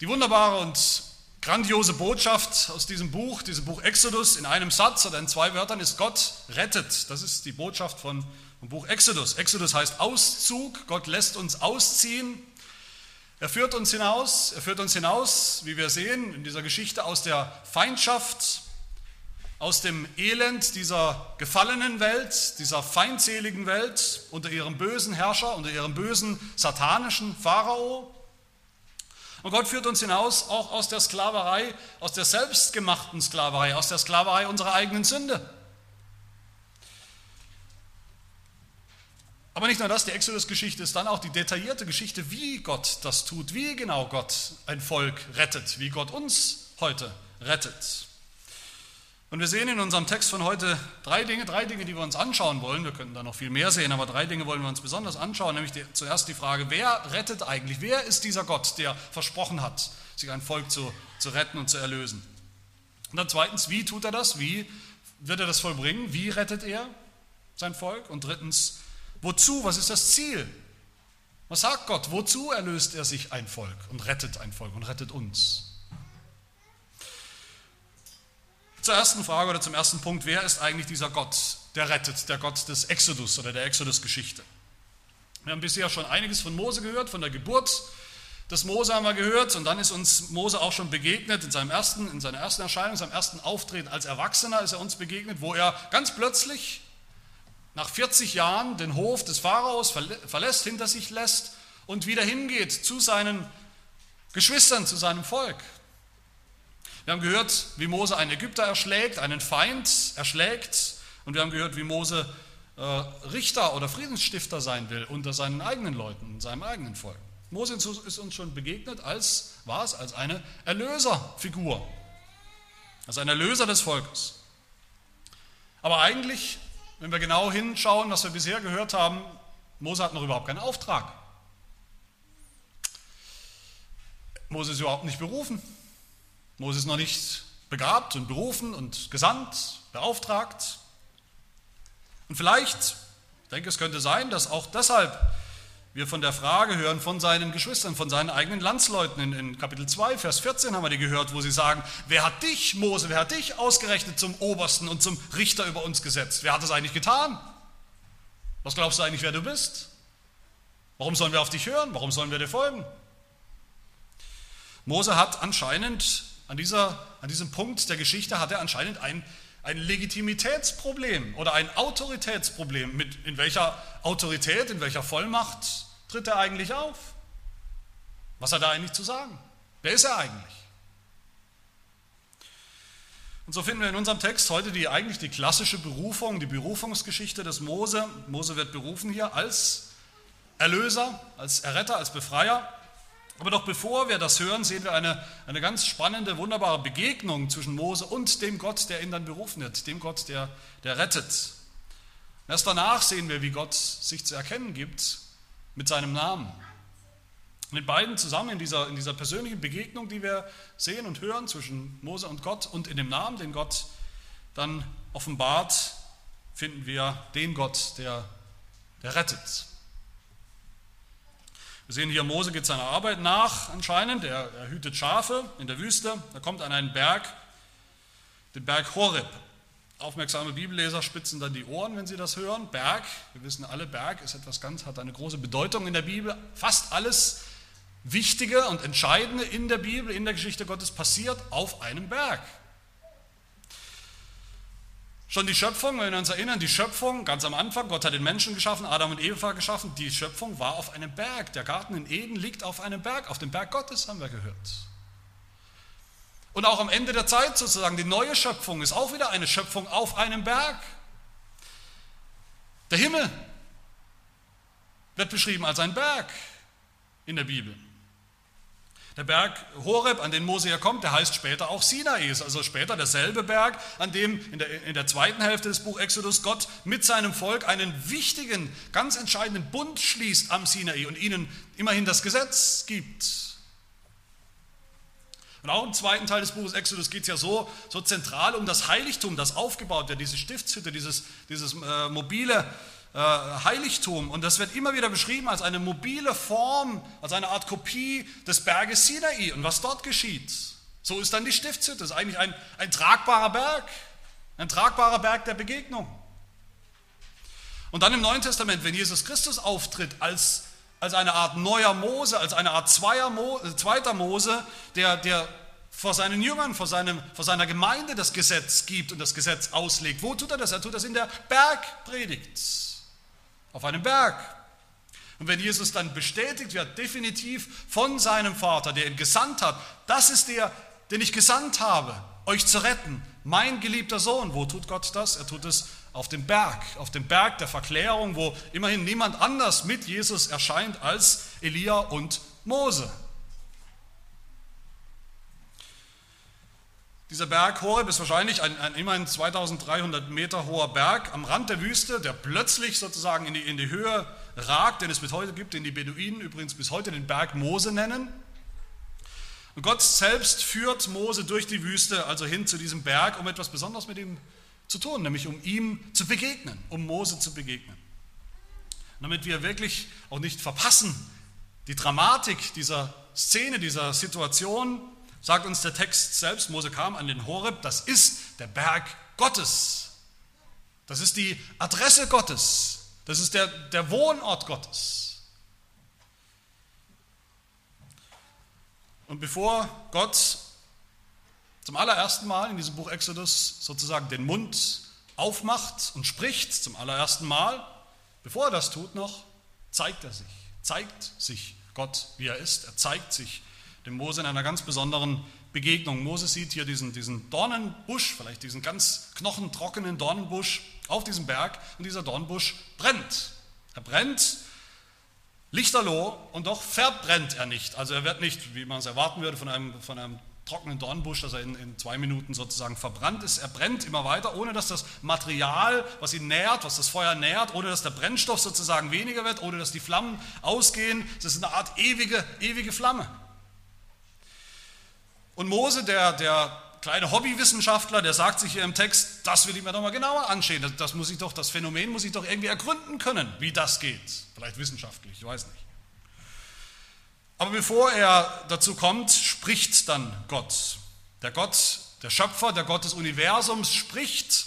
Die wunderbare und grandiose Botschaft aus diesem Buch, diesem Buch Exodus, in einem Satz oder in zwei Wörtern ist Gott rettet. Das ist die Botschaft von, vom Buch Exodus. Exodus heißt Auszug. Gott lässt uns ausziehen. Er führt uns hinaus. Er führt uns hinaus, wie wir sehen in dieser Geschichte, aus der Feindschaft, aus dem Elend dieser gefallenen Welt, dieser feindseligen Welt unter ihrem bösen Herrscher, unter ihrem bösen satanischen Pharao. Und Gott führt uns hinaus auch aus der Sklaverei, aus der selbstgemachten Sklaverei, aus der Sklaverei unserer eigenen Sünde. Aber nicht nur das, die Exodus-Geschichte ist dann auch die detaillierte Geschichte, wie Gott das tut, wie genau Gott ein Volk rettet, wie Gott uns heute rettet. Und wir sehen in unserem Text von heute drei Dinge, drei Dinge, die wir uns anschauen wollen. Wir könnten da noch viel mehr sehen, aber drei Dinge wollen wir uns besonders anschauen. Nämlich die, zuerst die Frage, wer rettet eigentlich? Wer ist dieser Gott, der versprochen hat, sich ein Volk zu, zu retten und zu erlösen? Und dann zweitens, wie tut er das? Wie wird er das vollbringen? Wie rettet er sein Volk? Und drittens, wozu? Was ist das Ziel? Was sagt Gott? Wozu erlöst er sich ein Volk und rettet ein Volk und rettet uns? Zur ersten Frage oder zum ersten Punkt, wer ist eigentlich dieser Gott, der rettet, der Gott des Exodus oder der Exodus-Geschichte? Wir haben bisher schon einiges von Mose gehört, von der Geburt des Mose haben wir gehört und dann ist uns Mose auch schon begegnet in, seinem ersten, in seiner ersten Erscheinung, in seinem ersten Auftreten als Erwachsener ist er uns begegnet, wo er ganz plötzlich nach 40 Jahren den Hof des Pharaos verlässt, hinter sich lässt und wieder hingeht zu seinen Geschwistern, zu seinem Volk, wir haben gehört, wie Mose einen Ägypter erschlägt, einen Feind erschlägt. Und wir haben gehört, wie Mose äh, Richter oder Friedensstifter sein will unter seinen eigenen Leuten, seinem eigenen Volk. Mose ist uns schon begegnet als, war es, als eine Erlöserfigur, als ein Erlöser des Volkes. Aber eigentlich, wenn wir genau hinschauen, was wir bisher gehört haben, Mose hat noch überhaupt keinen Auftrag. Mose ist überhaupt nicht berufen. Mose ist noch nicht begabt und berufen und gesandt, beauftragt. Und vielleicht, ich denke, es könnte sein, dass auch deshalb wir von der Frage hören von seinen Geschwistern, von seinen eigenen Landsleuten. In, in, Kapitel 2, Vers 14 haben wir die gehört, wo sie sagen, wer hat dich, Mose, wer hat dich ausgerechnet zum Obersten und zum Richter über uns gesetzt? Wer hat das eigentlich getan? Was glaubst du eigentlich, wer du bist? Warum sollen wir auf dich hören? Warum sollen wir dir folgen? Mose hat anscheinend an, dieser, an diesem Punkt der Geschichte hat er anscheinend ein, ein Legitimitätsproblem oder ein Autoritätsproblem. Mit, in welcher Autorität, in welcher Vollmacht tritt er eigentlich auf? Was hat er eigentlich zu sagen? Wer ist er eigentlich? Und so finden wir in unserem Text heute die, eigentlich die klassische Berufung, die Berufungsgeschichte des Mose. Mose wird berufen hier als Erlöser, als Erretter, als Befreier. Aber doch bevor wir das hören, sehen wir eine, eine ganz spannende, wunderbare Begegnung zwischen Mose und dem Gott, der ihn dann berufen hat, dem Gott, der, der rettet. Erst danach sehen wir, wie Gott sich zu erkennen gibt mit seinem Namen. In beiden zusammen, in dieser, in dieser persönlichen Begegnung, die wir sehen und hören zwischen Mose und Gott und in dem Namen, den Gott dann offenbart, finden wir den Gott, der, der rettet. Wir sehen hier, Mose geht seiner Arbeit nach anscheinend. Er, er hütet Schafe in der Wüste. Er kommt an einen Berg, den Berg Horeb. Aufmerksame Bibelleser spitzen dann die Ohren, wenn sie das hören. Berg, wir wissen alle, Berg ist etwas ganz, hat eine große Bedeutung in der Bibel. Fast alles Wichtige und Entscheidende in der Bibel, in der Geschichte Gottes passiert auf einem Berg. Schon die Schöpfung, wenn wir uns erinnern, die Schöpfung ganz am Anfang, Gott hat den Menschen geschaffen, Adam und Eva geschaffen, die Schöpfung war auf einem Berg. Der Garten in Eden liegt auf einem Berg, auf dem Berg Gottes haben wir gehört. Und auch am Ende der Zeit sozusagen, die neue Schöpfung ist auch wieder eine Schöpfung auf einem Berg. Der Himmel wird beschrieben als ein Berg in der Bibel. Der Berg Horeb, an den Mose ja kommt, der heißt später auch Sinai, ist also später derselbe Berg, an dem in der, in der zweiten Hälfte des Buch Exodus Gott mit seinem Volk einen wichtigen, ganz entscheidenden Bund schließt am Sinai und ihnen immerhin das Gesetz gibt. Und auch im zweiten Teil des Buches Exodus geht es ja so, so zentral um das Heiligtum, das aufgebaut wird, diese Stiftshütte, dieses, dieses äh, mobile äh, Heiligtum. Und das wird immer wieder beschrieben als eine mobile Form, als eine Art Kopie des Berges Sinai und was dort geschieht. So ist dann die Stiftshütte. Das ist eigentlich ein, ein tragbarer Berg, ein tragbarer Berg der Begegnung. Und dann im Neuen Testament, wenn Jesus Christus auftritt als, als eine Art neuer Mose, als eine Art Mo, äh, zweiter Mose, der, der vor seinen Jüngern, vor, seinem, vor seiner Gemeinde das Gesetz gibt und das Gesetz auslegt. Wo tut er das? Er tut das in der Bergpredigt, auf einem Berg. Und wenn Jesus dann bestätigt wird, definitiv von seinem Vater, der ihn gesandt hat, das ist der, den ich gesandt habe, euch zu retten, mein geliebter Sohn. Wo tut Gott das? Er tut es auf dem Berg, auf dem Berg der Verklärung, wo immerhin niemand anders mit Jesus erscheint als Elia und Mose. Dieser Berg Horeb ist wahrscheinlich ein, ein, immerhin 2300 Meter hoher Berg am Rand der Wüste, der plötzlich sozusagen in die, in die Höhe ragt, den es bis heute gibt, den die Beduinen übrigens bis heute den Berg Mose nennen. Und Gott selbst führt Mose durch die Wüste, also hin zu diesem Berg, um etwas Besonderes mit ihm zu tun, nämlich um ihm zu begegnen, um Mose zu begegnen. Damit wir wirklich auch nicht verpassen, die Dramatik dieser Szene, dieser Situation, sagt uns der Text selbst, Mose kam an den Horeb, das ist der Berg Gottes. Das ist die Adresse Gottes. Das ist der, der Wohnort Gottes. Und bevor Gott zum allerersten Mal in diesem Buch Exodus sozusagen den Mund aufmacht und spricht, zum allerersten Mal, bevor er das tut noch, zeigt er sich, zeigt sich Gott, wie er ist. Er zeigt sich dem Mose in einer ganz besonderen Begegnung. Mose sieht hier diesen, diesen Dornenbusch, vielleicht diesen ganz knochentrockenen Dornenbusch auf diesem Berg und dieser Dornbusch brennt. Er brennt lichterloh und doch verbrennt er nicht. Also er wird nicht, wie man es erwarten würde, von einem, von einem trockenen Dornbusch, dass er in, in, zwei Minuten sozusagen verbrannt ist. Er brennt immer weiter, ohne dass das Material, was ihn nährt, was das Feuer nährt, ohne dass der Brennstoff sozusagen weniger wird, ohne dass die Flammen ausgehen. Es ist eine Art ewige, ewige Flamme. Und Mose, der, der kleine Hobbywissenschaftler, der sagt sich hier im Text, das will ich mir doch mal genauer anschauen. Das, das, muss ich doch, das Phänomen muss ich doch irgendwie ergründen können, wie das geht. Vielleicht wissenschaftlich, ich weiß nicht. Aber bevor er dazu kommt, spricht dann Gott. Der Gott, der Schöpfer, der Gott des Universums spricht.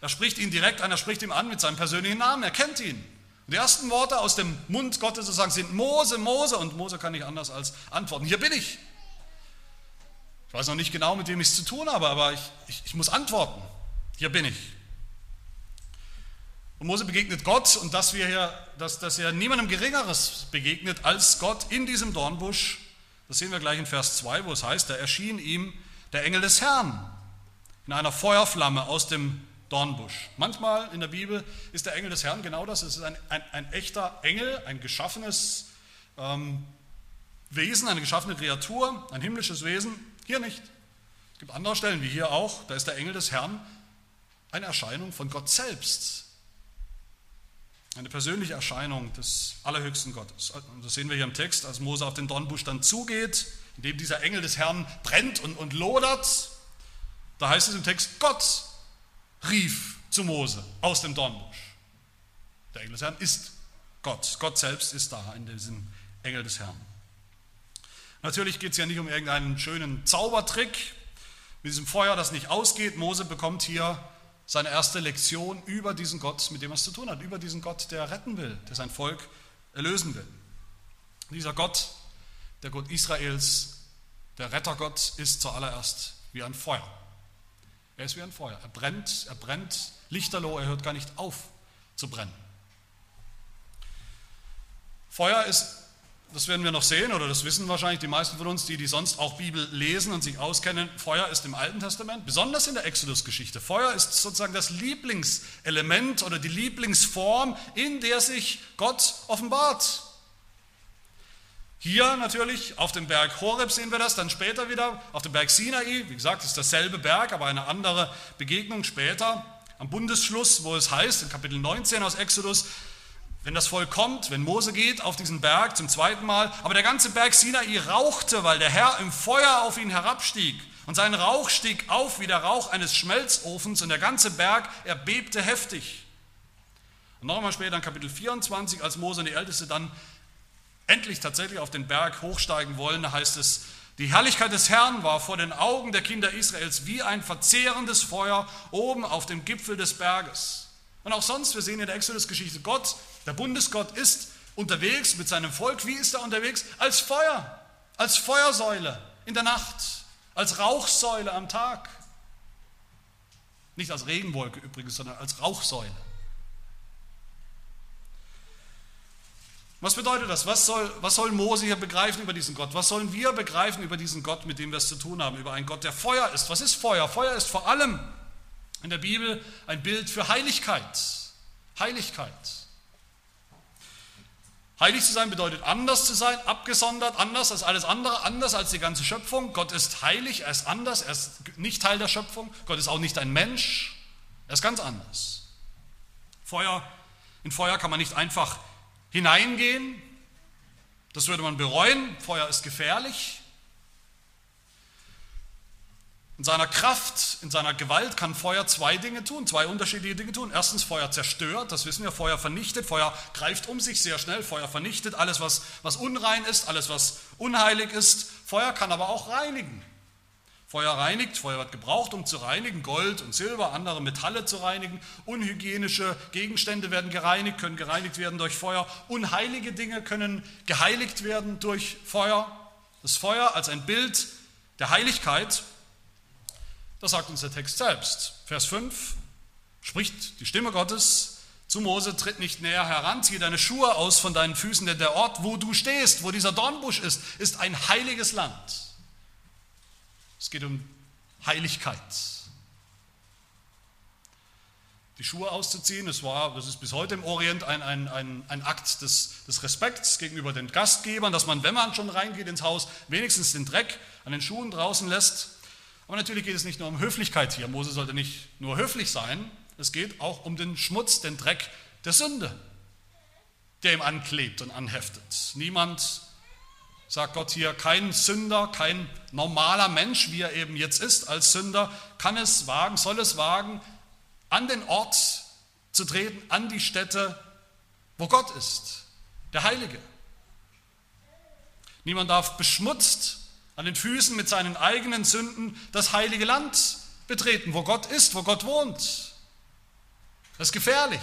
Er spricht ihn direkt an, er spricht ihm an mit seinem persönlichen Namen, er kennt ihn. Und die ersten Worte aus dem Mund Gottes sozusagen sind Mose, Mose. Und Mose kann nicht anders als antworten, hier bin ich. Ich weiß noch nicht genau, mit wem ich es zu tun habe, aber ich, ich, ich muss antworten. Hier bin ich. Und Mose begegnet Gott und dass, wir hier, dass, dass er niemandem Geringeres begegnet als Gott in diesem Dornbusch, das sehen wir gleich in Vers 2, wo es heißt, da erschien ihm der Engel des Herrn in einer Feuerflamme aus dem Dornbusch. Manchmal in der Bibel ist der Engel des Herrn genau das, es ist ein, ein, ein echter Engel, ein geschaffenes ähm, Wesen, eine geschaffene Kreatur, ein himmlisches Wesen, hier nicht. Es gibt andere Stellen, wie hier auch, da ist der Engel des Herrn eine Erscheinung von Gott selbst, eine persönliche Erscheinung des allerhöchsten Gottes. Und das sehen wir hier im Text, als Mose auf den Dornbusch dann zugeht, in dem dieser Engel des Herrn brennt und, und lodert. Da heißt es im Text, Gott rief zu Mose aus dem Dornbusch. Der Engel des Herrn ist Gott. Gott selbst ist da in diesem Engel des Herrn. Natürlich geht es ja nicht um irgendeinen schönen Zaubertrick mit diesem Feuer, das nicht ausgeht. Mose bekommt hier seine erste Lektion über diesen Gott, mit dem er es zu tun hat, über diesen Gott, der retten will, der sein Volk erlösen will. Dieser Gott, der Gott Israels, der Rettergott, ist zuallererst wie ein Feuer. Er ist wie ein Feuer. Er brennt, er brennt lichterloh, er hört gar nicht auf zu brennen. Feuer ist das werden wir noch sehen, oder das wissen wahrscheinlich die meisten von uns, die, die sonst auch Bibel lesen und sich auskennen. Feuer ist im Alten Testament, besonders in der Exodus-Geschichte. Feuer ist sozusagen das Lieblingselement oder die Lieblingsform, in der sich Gott offenbart. Hier natürlich auf dem Berg Horeb sehen wir das, dann später wieder auf dem Berg Sinai. Wie gesagt, es ist dasselbe Berg, aber eine andere Begegnung später. Am Bundesschluss, wo es heißt, in Kapitel 19 aus Exodus, wenn das Volk kommt, wenn Mose geht auf diesen Berg zum zweiten Mal, aber der ganze Berg Sinai rauchte, weil der Herr im Feuer auf ihn herabstieg. Und sein Rauch stieg auf wie der Rauch eines Schmelzofens und der ganze Berg erbebte heftig. Und nochmal später in Kapitel 24, als Mose und die Älteste dann endlich tatsächlich auf den Berg hochsteigen wollen, da heißt es, die Herrlichkeit des Herrn war vor den Augen der Kinder Israels wie ein verzehrendes Feuer oben auf dem Gipfel des Berges. Und auch sonst, wir sehen in der Exodus-Geschichte, Gott, der Bundesgott, ist unterwegs mit seinem Volk. Wie ist er unterwegs? Als Feuer, als Feuersäule in der Nacht, als Rauchsäule am Tag. Nicht als Regenwolke übrigens, sondern als Rauchsäule. Was bedeutet das? Was soll, was soll Mose hier begreifen über diesen Gott? Was sollen wir begreifen über diesen Gott, mit dem wir es zu tun haben? Über einen Gott, der Feuer ist. Was ist Feuer? Feuer ist vor allem in der Bibel ein Bild für Heiligkeit. Heiligkeit. Heilig zu sein bedeutet anders zu sein, abgesondert, anders als alles andere, anders als die ganze Schöpfung. Gott ist heilig, er ist anders, er ist nicht Teil der Schöpfung. Gott ist auch nicht ein Mensch, er ist ganz anders. Feuer, in Feuer kann man nicht einfach hineingehen. Das würde man bereuen. Feuer ist gefährlich. In seiner Kraft, in seiner Gewalt kann Feuer zwei Dinge tun, zwei unterschiedliche Dinge tun. Erstens, Feuer zerstört, das wissen wir, Feuer vernichtet, Feuer greift um sich sehr schnell, Feuer vernichtet alles, was, was unrein ist, alles, was unheilig ist. Feuer kann aber auch reinigen. Feuer reinigt, Feuer wird gebraucht, um zu reinigen, Gold und Silber, andere Metalle zu reinigen, unhygienische Gegenstände werden gereinigt, können gereinigt werden durch Feuer, unheilige Dinge können geheiligt werden durch Feuer. Das Feuer als ein Bild der Heiligkeit, das sagt uns der Text selbst. Vers 5 spricht die Stimme Gottes zu Mose, tritt nicht näher heran, ziehe deine Schuhe aus von deinen Füßen, denn der Ort, wo du stehst, wo dieser Dornbusch ist, ist ein heiliges Land. Es geht um Heiligkeit. Die Schuhe auszuziehen, das, war, das ist bis heute im Orient ein, ein, ein, ein Akt des, des Respekts gegenüber den Gastgebern, dass man, wenn man schon reingeht ins Haus, wenigstens den Dreck an den Schuhen draußen lässt. Aber natürlich geht es nicht nur um Höflichkeit hier. Mose sollte nicht nur höflich sein, es geht auch um den Schmutz, den Dreck der Sünde, der ihm anklebt und anheftet. Niemand sagt Gott hier, kein Sünder, kein normaler Mensch, wie er eben jetzt ist als Sünder, kann es wagen, soll es wagen, an den Ort zu treten, an die Stätte, wo Gott ist, der Heilige. Niemand darf beschmutzt an den Füßen mit seinen eigenen Sünden das heilige Land betreten, wo Gott ist, wo Gott wohnt. Das ist gefährlich.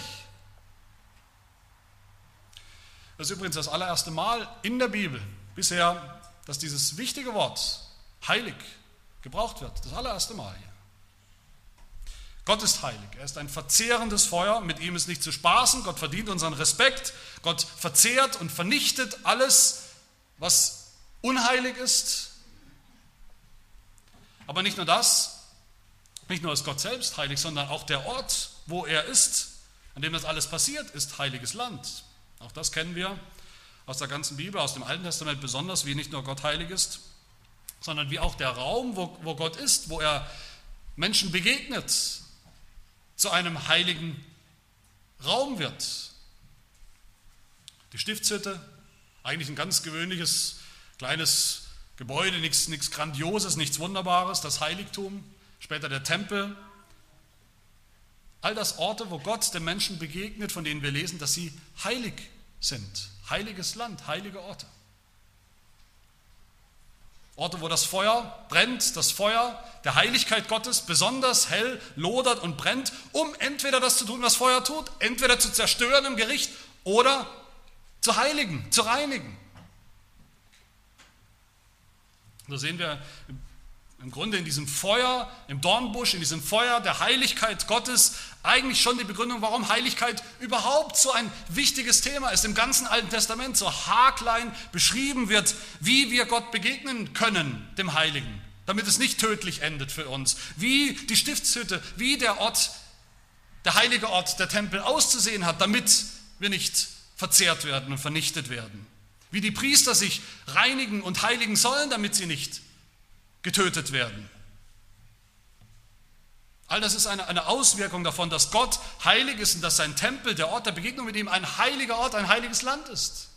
Das ist übrigens das allererste Mal in der Bibel, bisher, dass dieses wichtige Wort heilig gebraucht wird. Das allererste Mal hier. Gott ist heilig. Er ist ein verzehrendes Feuer. Mit ihm ist nicht zu spaßen. Gott verdient unseren Respekt. Gott verzehrt und vernichtet alles, was unheilig ist. Aber nicht nur das, nicht nur ist Gott selbst heilig, sondern auch der Ort, wo er ist, an dem das alles passiert, ist heiliges Land. Auch das kennen wir aus der ganzen Bibel, aus dem Alten Testament besonders, wie nicht nur Gott heilig ist, sondern wie auch der Raum, wo, wo Gott ist, wo er Menschen begegnet, zu einem heiligen Raum wird. Die Stiftshütte, eigentlich ein ganz gewöhnliches kleines Gebäude, nichts, Grandioses, nichts Wunderbares, das Heiligtum, später der Tempel. All das Orte, wo Gott den Menschen begegnet, von denen wir lesen, dass sie heilig sind. Heiliges Land, heilige Orte. Orte, wo das Feuer brennt, das Feuer der Heiligkeit Gottes besonders hell lodert und brennt, um entweder das zu tun, was Feuer tut, entweder zu zerstören im Gericht oder zu heiligen, zu reinigen. Da sehen wir im Grunde in diesem Feuer, im Dornbusch, in diesem Feuer der Heiligkeit Gottes eigentlich schon die Begründung, warum Heiligkeit überhaupt so ein wichtiges Thema ist. Im ganzen Alten Testament so haarklein beschrieben wird, wie wir Gott begegnen können, dem Heiligen, damit es nicht tödlich endet für uns. Wie die Stiftshütte, wie der Ort, der heilige Ort, der Tempel auszusehen hat, damit wir nicht verzehrt werden und vernichtet werden. Wie die Priester sich reinigen und heiligen sollen, damit sie nicht getötet werden. All das ist eine, eine Auswirkung davon, dass Gott heilig ist und dass sein Tempel, der Ort der Begegnung mit ihm, ein heiliger Ort, ein heiliges Land ist.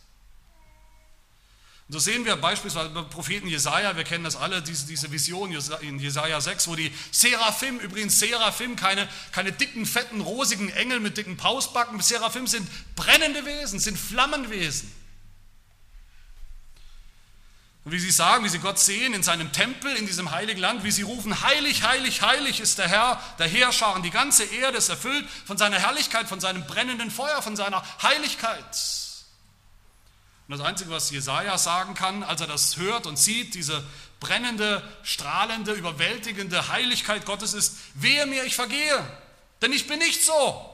Und so sehen wir beispielsweise beim Propheten Jesaja, wir kennen das alle, diese, diese Vision in Jesaja 6, wo die Seraphim, übrigens Seraphim, keine, keine dicken, fetten, rosigen Engel mit dicken Pausbacken, Seraphim sind brennende Wesen, sind Flammenwesen. Und wie sie sagen, wie sie Gott sehen in seinem Tempel, in diesem heiligen Land, wie sie rufen, heilig, heilig, heilig ist der Herr, der Heerscharen. Die ganze Erde ist erfüllt von seiner Herrlichkeit, von seinem brennenden Feuer, von seiner Heiligkeit. Und das Einzige, was Jesaja sagen kann, als er das hört und sieht, diese brennende, strahlende, überwältigende Heiligkeit Gottes ist, wehe mir, ich vergehe, denn ich bin nicht so.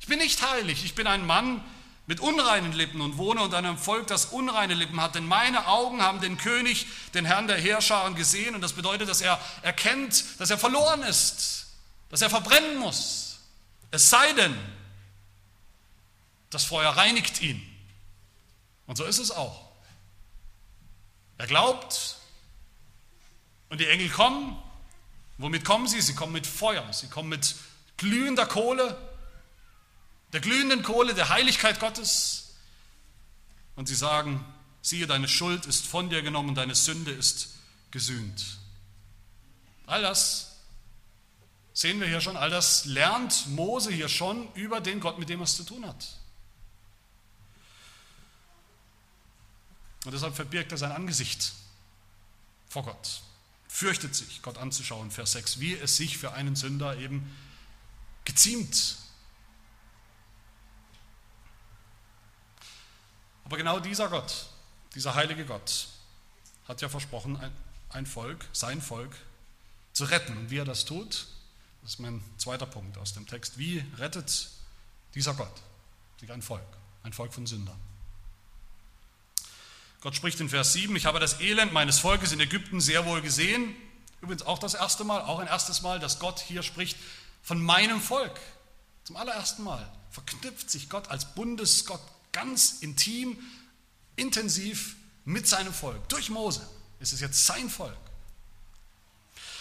Ich bin nicht heilig. Ich bin ein Mann mit unreinen Lippen und wohne unter einem Volk, das unreine Lippen hat. Denn meine Augen haben den König, den Herrn der Heerscharen gesehen. Und das bedeutet, dass er erkennt, dass er verloren ist, dass er verbrennen muss. Es sei denn, das Feuer reinigt ihn. Und so ist es auch. Er glaubt und die Engel kommen. Womit kommen sie? Sie kommen mit Feuer, sie kommen mit glühender Kohle, der glühenden Kohle der Heiligkeit Gottes. Und sie sagen, siehe, deine Schuld ist von dir genommen, deine Sünde ist gesühnt. All das sehen wir hier schon, all das lernt Mose hier schon über den Gott, mit dem er es zu tun hat. Und deshalb verbirgt er sein Angesicht vor Gott, fürchtet sich, Gott anzuschauen, Vers 6, wie es sich für einen Sünder eben geziemt. Aber genau dieser Gott, dieser heilige Gott, hat ja versprochen, ein, Volk, sein Volk, zu retten. Und wie er das tut, das ist mein zweiter Punkt aus dem Text. Wie rettet dieser Gott sich ein Volk, ein Volk von Sündern? Gott spricht in Vers 7, ich habe das Elend meines Volkes in Ägypten sehr wohl gesehen. Übrigens auch das erste Mal, auch ein erstes Mal, dass Gott hier spricht von meinem Volk. Zum allerersten Mal verknüpft sich Gott als Bundesgott ganz intim, intensiv mit seinem Volk. Durch Mose ist es jetzt sein Volk.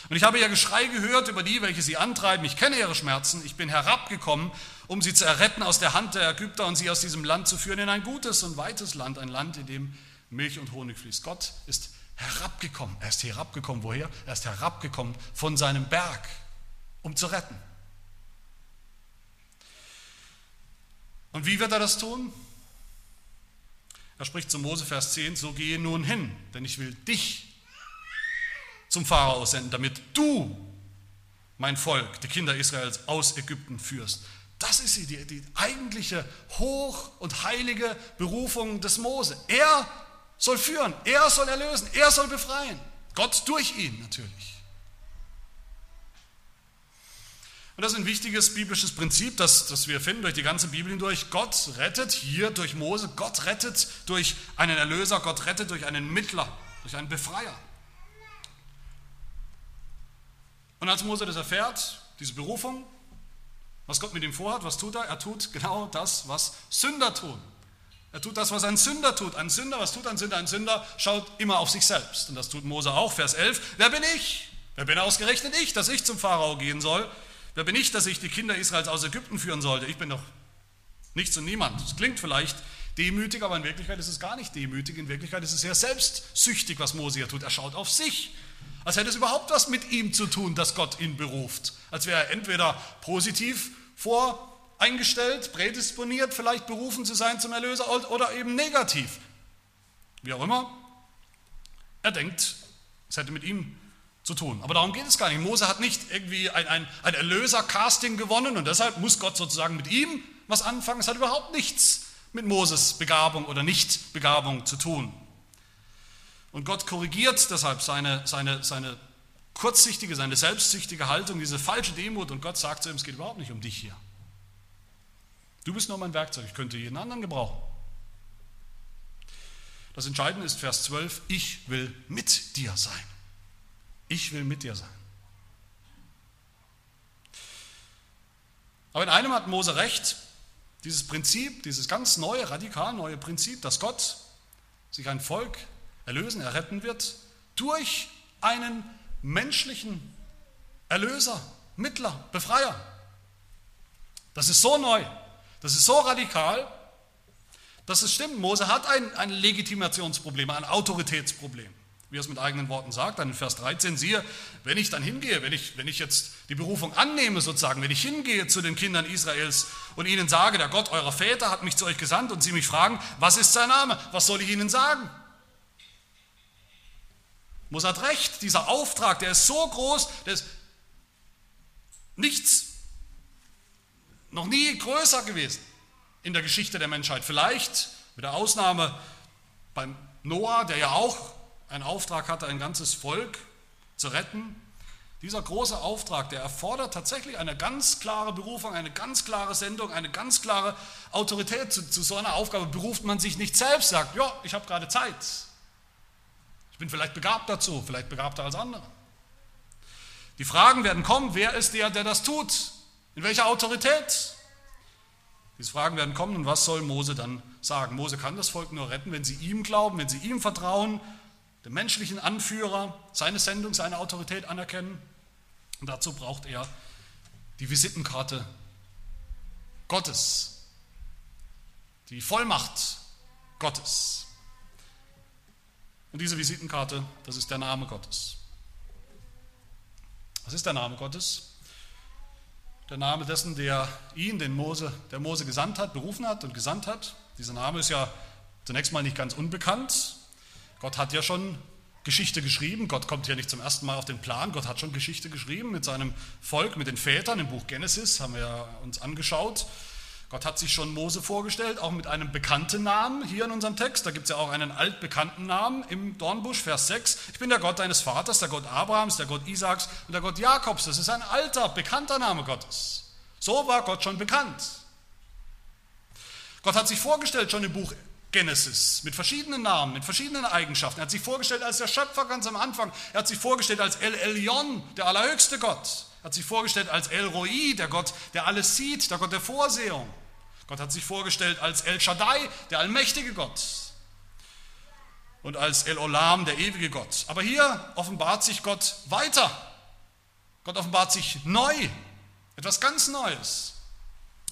Und ich habe ihr Geschrei gehört über die, welche sie antreiben. Ich kenne ihre Schmerzen. Ich bin herabgekommen, um sie zu erretten aus der Hand der Ägypter und sie aus diesem Land zu führen in ein gutes und weites Land, ein Land, in dem Milch und Honig fließt. Gott ist herabgekommen. Er ist herabgekommen. Woher? Er ist herabgekommen von seinem Berg, um zu retten. Und wie wird er das tun? Er spricht zu Mose Vers 10, so gehe nun hin, denn ich will dich zum Pharao senden, damit du mein Volk, die Kinder Israels, aus Ägypten führst. Das ist die, die, die eigentliche hoch- und heilige Berufung des Mose. Er soll führen, er soll erlösen, er soll befreien. Gott durch ihn natürlich. Und das ist ein wichtiges biblisches Prinzip, das, das wir finden durch die ganze Bibel hindurch. Gott rettet hier durch Mose, Gott rettet durch einen Erlöser, Gott rettet durch einen Mittler, durch einen Befreier. Und als Mose das erfährt, diese Berufung, was Gott mit ihm vorhat, was tut er? Er tut genau das, was Sünder tun. Er tut das, was ein Sünder tut. Ein Sünder, was tut ein Sünder? Ein Sünder schaut immer auf sich selbst. Und das tut Mose auch, Vers 11. Wer bin ich? Wer bin ausgerechnet ich, dass ich zum Pharao gehen soll? Wer bin ich, dass ich die Kinder Israels aus Ägypten führen sollte? Ich bin doch nichts und niemand. Das klingt vielleicht demütig, aber in Wirklichkeit ist es gar nicht demütig. In Wirklichkeit ist es sehr selbstsüchtig, was Mose hier tut. Er schaut auf sich. Als hätte es überhaupt was mit ihm zu tun, dass Gott ihn beruft. Als wäre er entweder positiv vor eingestellt, prädisponiert, vielleicht berufen zu sein zum Erlöser oder eben negativ. Wie auch immer. Er denkt, es hätte mit ihm zu tun. Aber darum geht es gar nicht. Mose hat nicht irgendwie ein, ein, ein Erlöser-Casting gewonnen und deshalb muss Gott sozusagen mit ihm was anfangen. Es hat überhaupt nichts mit Moses Begabung oder Nichtbegabung zu tun. Und Gott korrigiert deshalb seine, seine, seine kurzsichtige, seine selbstsüchtige Haltung, diese falsche Demut und Gott sagt zu ihm, es geht überhaupt nicht um dich hier. Du bist nur mein Werkzeug, ich könnte jeden anderen gebrauchen. Das Entscheidende ist Vers 12, ich will mit dir sein. Ich will mit dir sein. Aber in einem hat Mose recht, dieses Prinzip, dieses ganz neue, radikal neue Prinzip, dass Gott sich ein Volk erlösen, erretten wird, durch einen menschlichen Erlöser, Mittler, Befreier. Das ist so neu, das ist so radikal, Das ist stimmt. Mose hat ein, ein Legitimationsproblem, ein Autoritätsproblem wie er es mit eigenen Worten sagt, dann in Vers 13, siehe, wenn ich dann hingehe, wenn ich, wenn ich jetzt die Berufung annehme sozusagen, wenn ich hingehe zu den Kindern Israels und ihnen sage, der Gott eurer Väter hat mich zu euch gesandt und sie mich fragen, was ist sein Name, was soll ich ihnen sagen? Muss hat recht, dieser Auftrag, der ist so groß, der ist nichts, noch nie größer gewesen in der Geschichte der Menschheit. Vielleicht mit der Ausnahme beim Noah, der ja auch einen Auftrag hatte, ein ganzes Volk zu retten. Dieser große Auftrag, der erfordert tatsächlich eine ganz klare Berufung, eine ganz klare Sendung, eine ganz klare Autorität. Zu, zu so einer Aufgabe beruft man sich nicht selbst, sagt, ja, ich habe gerade Zeit. Ich bin vielleicht begabt dazu, vielleicht begabter als andere. Die Fragen werden kommen, wer ist der, der das tut? In welcher Autorität? Diese Fragen werden kommen und was soll Mose dann sagen? Mose kann das Volk nur retten, wenn sie ihm glauben, wenn sie ihm vertrauen, den menschlichen Anführer, seine Sendung, seine Autorität anerkennen. Und dazu braucht er die Visitenkarte Gottes, die Vollmacht Gottes. Und diese Visitenkarte, das ist der Name Gottes. Was ist der Name Gottes? Der Name dessen, der ihn, den Mose, der Mose gesandt hat, berufen hat und gesandt hat. Dieser Name ist ja zunächst mal nicht ganz unbekannt. Gott hat ja schon Geschichte geschrieben. Gott kommt hier nicht zum ersten Mal auf den Plan. Gott hat schon Geschichte geschrieben mit seinem Volk, mit den Vätern. Im Buch Genesis haben wir uns angeschaut. Gott hat sich schon Mose vorgestellt, auch mit einem bekannten Namen hier in unserem Text. Da gibt es ja auch einen altbekannten Namen im Dornbusch, Vers 6. Ich bin der Gott deines Vaters, der Gott Abrahams, der Gott Isaaks und der Gott Jakobs. Das ist ein alter, bekannter Name Gottes. So war Gott schon bekannt. Gott hat sich vorgestellt schon im Buch Genesis mit verschiedenen Namen, mit verschiedenen Eigenschaften. Er hat sich vorgestellt als der Schöpfer ganz am Anfang. Er hat sich vorgestellt als El Elyon, der allerhöchste Gott. Er hat sich vorgestellt als El Roi, der Gott, der alles sieht, der Gott der Vorsehung. Gott hat sich vorgestellt als El Shaddai, der allmächtige Gott. Und als El Olam, der ewige Gott. Aber hier offenbart sich Gott weiter. Gott offenbart sich neu. Etwas ganz Neues.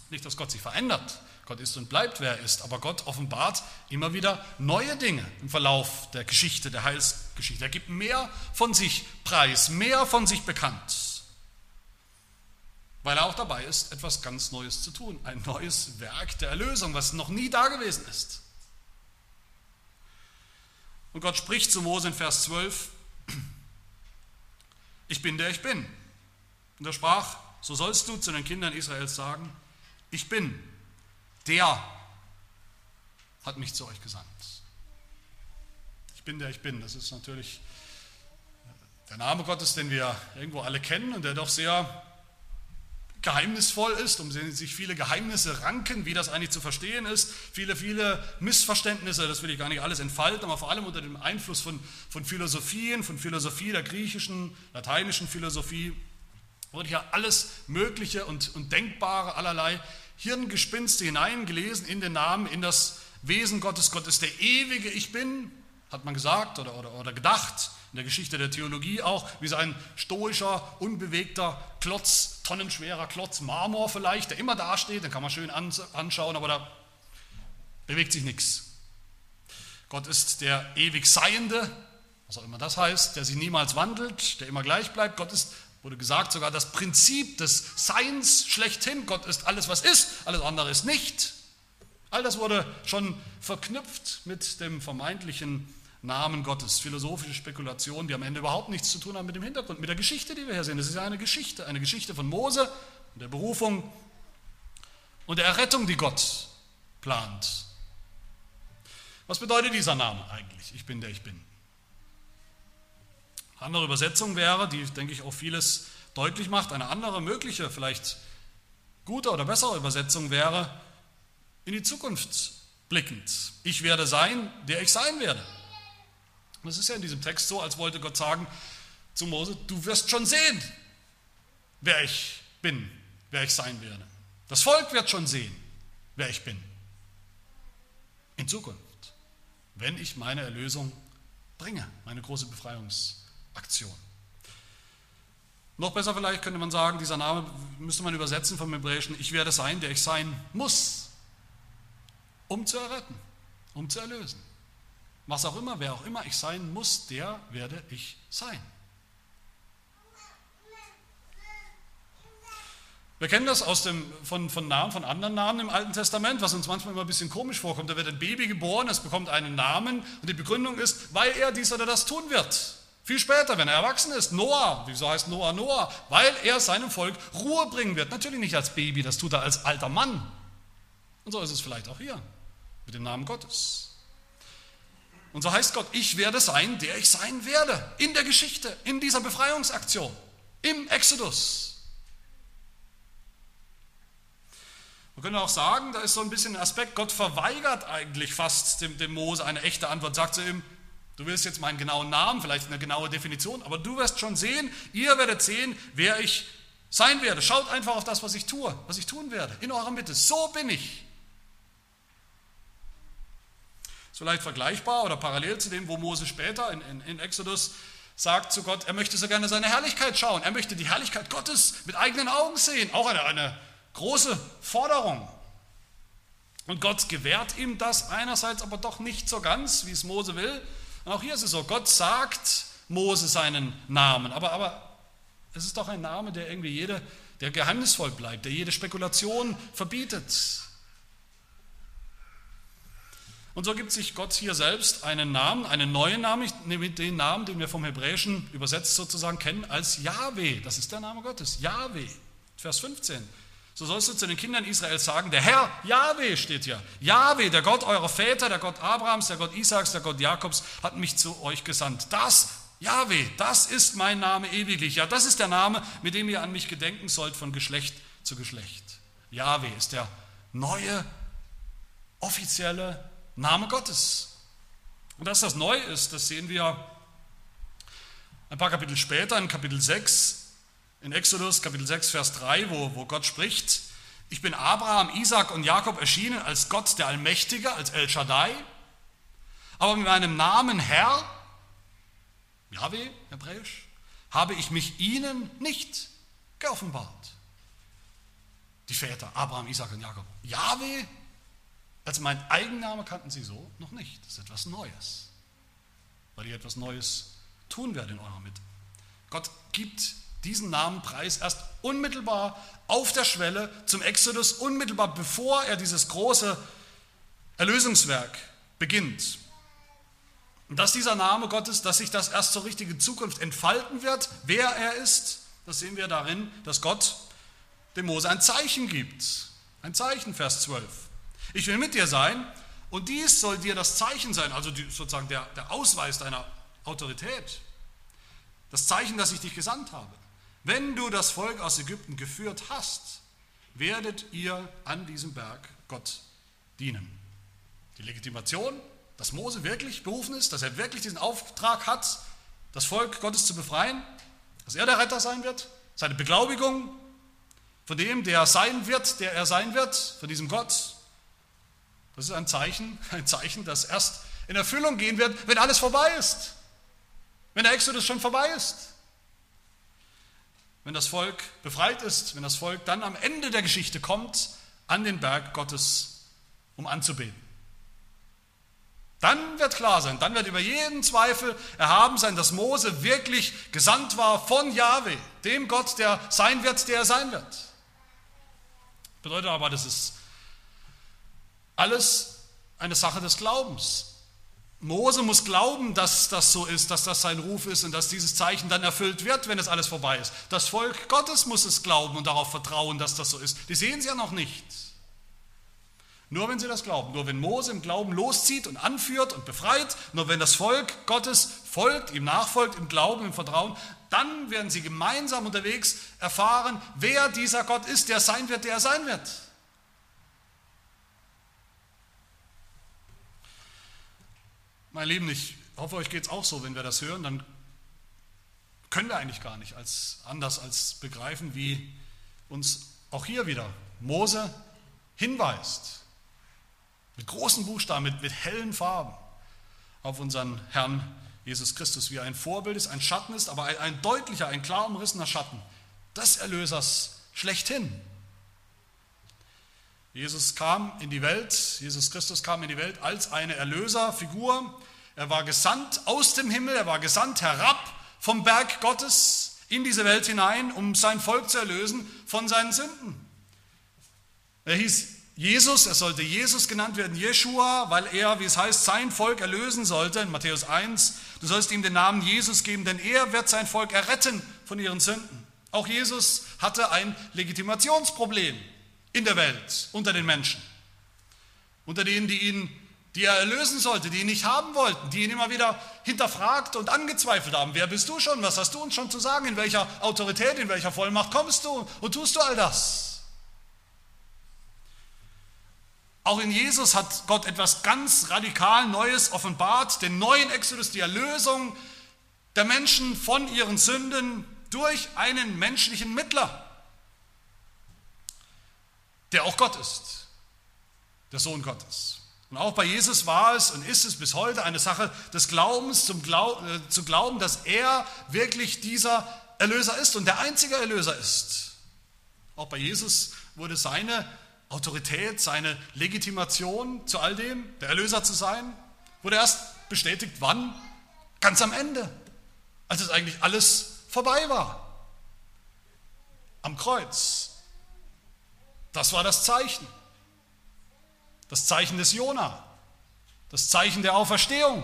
Nicht, dass Gott sich verändert, Gott ist und bleibt, wer er ist. Aber Gott offenbart immer wieder neue Dinge im Verlauf der Geschichte, der Heilsgeschichte. Er gibt mehr von sich preis, mehr von sich bekannt. Weil er auch dabei ist, etwas ganz Neues zu tun. Ein neues Werk der Erlösung, was noch nie da gewesen ist. Und Gott spricht zu Mose in Vers 12, ich bin der ich bin. Und er sprach, so sollst du zu den Kindern Israels sagen, ich bin, der hat mich zu euch gesandt. Ich bin der ich bin. Das ist natürlich der Name Gottes, den wir irgendwo alle kennen und der doch sehr geheimnisvoll ist, um sich viele Geheimnisse ranken, wie das eigentlich zu verstehen ist, viele, viele Missverständnisse, das will ich gar nicht alles entfalten, aber vor allem unter dem Einfluss von, von Philosophien, von Philosophie der griechischen, lateinischen Philosophie, wurde hier alles Mögliche und, und Denkbare, allerlei Hirngespinste hineingelesen in den Namen, in das Wesen Gottes. Gott ist der ewige Ich Bin, hat man gesagt oder, oder, oder gedacht, in der Geschichte der Theologie auch, wie so ein stoischer, unbewegter Klotz, tonnenschwerer Klotz, Marmor vielleicht, der immer dasteht, den kann man schön anschauen, aber da bewegt sich nichts. Gott ist der ewig Seiende, was auch immer das heißt, der sich niemals wandelt, der immer gleich bleibt. Gott ist Wurde gesagt, sogar das Prinzip des Seins schlechthin. Gott ist alles, was ist, alles andere ist nicht. All das wurde schon verknüpft mit dem vermeintlichen Namen Gottes. Philosophische Spekulationen, die am Ende überhaupt nichts zu tun haben mit dem Hintergrund, mit der Geschichte, die wir hier sehen. Das ist ja eine Geschichte, eine Geschichte von Mose, der Berufung und der Errettung, die Gott plant. Was bedeutet dieser Name eigentlich? Ich bin der ich bin. Andere Übersetzung wäre, die, denke ich, auch vieles deutlich macht, eine andere mögliche, vielleicht gute oder bessere Übersetzung wäre, in die Zukunft blickend. Ich werde sein, der ich sein werde. Es ist ja in diesem Text so, als wollte Gott sagen zu Mose, du wirst schon sehen, wer ich bin, wer ich sein werde. Das Volk wird schon sehen, wer ich bin. In Zukunft, wenn ich meine Erlösung bringe, meine große Befreiungs- Aktion. Noch besser vielleicht könnte man sagen, dieser Name müsste man übersetzen vom Hebräischen, ich werde sein, der ich sein muss, um zu erretten. um zu erlösen. Was auch immer, wer auch immer ich sein muss, der werde ich sein. Wir kennen das aus dem, von, von Namen, von anderen Namen im Alten Testament, was uns manchmal immer ein bisschen komisch vorkommt. Da wird ein Baby geboren, es bekommt einen Namen und die Begründung ist, weil er dies oder das tun wird. Viel später, wenn er erwachsen ist, Noah, wieso heißt Noah Noah? Weil er seinem Volk Ruhe bringen wird. Natürlich nicht als Baby, das tut er als alter Mann. Und so ist es vielleicht auch hier mit dem Namen Gottes. Und so heißt Gott, ich werde sein, der ich sein werde. In der Geschichte, in dieser Befreiungsaktion, im Exodus. Man könnte auch sagen, da ist so ein bisschen ein Aspekt, Gott verweigert eigentlich fast dem, dem Mose eine echte Antwort, sagt zu ihm, du willst jetzt meinen genauen Namen, vielleicht eine genaue Definition, aber du wirst schon sehen, ihr werdet sehen, wer ich sein werde. Schaut einfach auf das, was ich tue, was ich tun werde, in eurer Mitte. So bin ich. Ist vielleicht vergleichbar oder parallel zu dem, wo Mose später in, in, in Exodus sagt zu Gott, er möchte so gerne seine Herrlichkeit schauen. Er möchte die Herrlichkeit Gottes mit eigenen Augen sehen. Auch eine, eine Große Forderung. Und Gott gewährt ihm das einerseits aber doch nicht so ganz, wie es Mose will. Und auch hier ist es so, Gott sagt Mose seinen Namen, aber, aber es ist doch ein Name, der irgendwie jede, der geheimnisvoll bleibt, der jede Spekulation verbietet. Und so gibt sich Gott hier selbst einen Namen, einen neuen Namen, ich nehme den Namen, den wir vom Hebräischen übersetzt sozusagen kennen, als Yahweh. Das ist der Name Gottes, Yahweh. Vers 15. So sollst du zu den Kindern Israels sagen, der Herr, Yahweh steht hier. Yahweh, der Gott eurer Väter, der Gott Abrahams, der Gott Isaaks, der Gott Jakobs, hat mich zu euch gesandt. Das, Yahweh, das ist mein Name ewiglich. Ja, das ist der Name, mit dem ihr an mich gedenken sollt von Geschlecht zu Geschlecht. Yahweh ist der neue, offizielle Name Gottes. Und dass das neu ist, das sehen wir ein paar Kapitel später, in Kapitel 6, in Exodus Kapitel 6, Vers 3, wo, wo Gott spricht, ich bin Abraham, Isaac und Jakob erschienen als Gott der Allmächtige, als El Shaddai, aber mit meinem Namen Herr, Yahweh, hebräisch, habe ich mich ihnen nicht geoffenbart. Die Väter, Abraham, Isaac und Jakob. Yahweh, als mein Eigenname kannten sie so noch nicht. Das ist etwas Neues, weil ihr etwas Neues tun werdet in eurer Mitte. Gott gibt diesen Namenpreis erst unmittelbar auf der Schwelle zum Exodus, unmittelbar bevor er dieses große Erlösungswerk beginnt. Und dass dieser Name Gottes, dass sich das erst zur richtigen Zukunft entfalten wird, wer er ist, das sehen wir darin, dass Gott dem Mose ein Zeichen gibt. Ein Zeichen, Vers 12. Ich will mit dir sein und dies soll dir das Zeichen sein, also die, sozusagen der, der Ausweis deiner Autorität. Das Zeichen, dass ich dich gesandt habe. Wenn du das Volk aus Ägypten geführt hast, werdet ihr an diesem Berg Gott dienen. Die Legitimation, dass Mose wirklich berufen ist, dass er wirklich diesen Auftrag hat, das Volk Gottes zu befreien, dass er der Retter sein wird, seine Beglaubigung von dem, der sein wird, der er sein wird, von diesem Gott. Das ist ein Zeichen, ein Zeichen, das erst in Erfüllung gehen wird, wenn alles vorbei ist, wenn der Exodus schon vorbei ist wenn das Volk befreit ist, wenn das Volk dann am Ende der Geschichte kommt, an den Berg Gottes, um anzubeten. Dann wird klar sein, dann wird über jeden Zweifel erhaben sein, dass Mose wirklich gesandt war von Yahweh, dem Gott, der sein wird, der er sein wird. Bedeutet aber, das ist alles eine Sache des Glaubens. Mose muss glauben, dass das so ist, dass das sein Ruf ist und dass dieses Zeichen dann erfüllt wird, wenn es alles vorbei ist. Das Volk Gottes muss es glauben und darauf vertrauen, dass das so ist. Die sehen es ja noch nicht. Nur wenn sie das glauben, nur wenn Mose im Glauben loszieht und anführt und befreit, nur wenn das Volk Gottes folgt, ihm nachfolgt, im Glauben, im Vertrauen, dann werden sie gemeinsam unterwegs erfahren, wer dieser Gott ist, der sein wird, der er sein wird. Meine Lieben, ich hoffe, euch geht es auch so, wenn wir das hören, dann können wir eigentlich gar nicht als, anders als begreifen, wie uns auch hier wieder Mose hinweist, mit großen Buchstaben, mit, mit hellen Farben auf unseren Herrn Jesus Christus, wie er ein Vorbild ist, ein Schatten ist, aber ein, ein deutlicher, ein klar umrissener Schatten des Erlösers schlechthin. Jesus kam in die Welt, Jesus Christus kam in die Welt als eine Erlöserfigur. Er war gesandt aus dem Himmel, er war gesandt herab vom Berg Gottes in diese Welt hinein, um sein Volk zu erlösen von seinen Sünden. Er hieß Jesus, er sollte Jesus genannt werden, Jeshua, weil er, wie es heißt, sein Volk erlösen sollte. In Matthäus 1, du sollst ihm den Namen Jesus geben, denn er wird sein Volk erretten von ihren Sünden. Auch Jesus hatte ein Legitimationsproblem in der Welt, unter den Menschen, unter denen, die ihn die er erlösen sollte, die ihn nicht haben wollten, die ihn immer wieder hinterfragt und angezweifelt haben. Wer bist du schon? Was hast du uns schon zu sagen? In welcher Autorität, in welcher Vollmacht kommst du und tust du all das? Auch in Jesus hat Gott etwas ganz radikal Neues offenbart, den neuen Exodus, die Erlösung der Menschen von ihren Sünden durch einen menschlichen Mittler, der auch Gott ist, der Sohn Gottes. Und auch bei Jesus war es und ist es bis heute eine Sache des Glaubens, zum Glaub, äh, zu glauben, dass er wirklich dieser Erlöser ist und der einzige Erlöser ist. Auch bei Jesus wurde seine Autorität, seine Legitimation zu all dem, der Erlöser zu sein, wurde erst bestätigt, wann? Ganz am Ende, als es eigentlich alles vorbei war. Am Kreuz. Das war das Zeichen. Das Zeichen des Jona, das Zeichen der Auferstehung,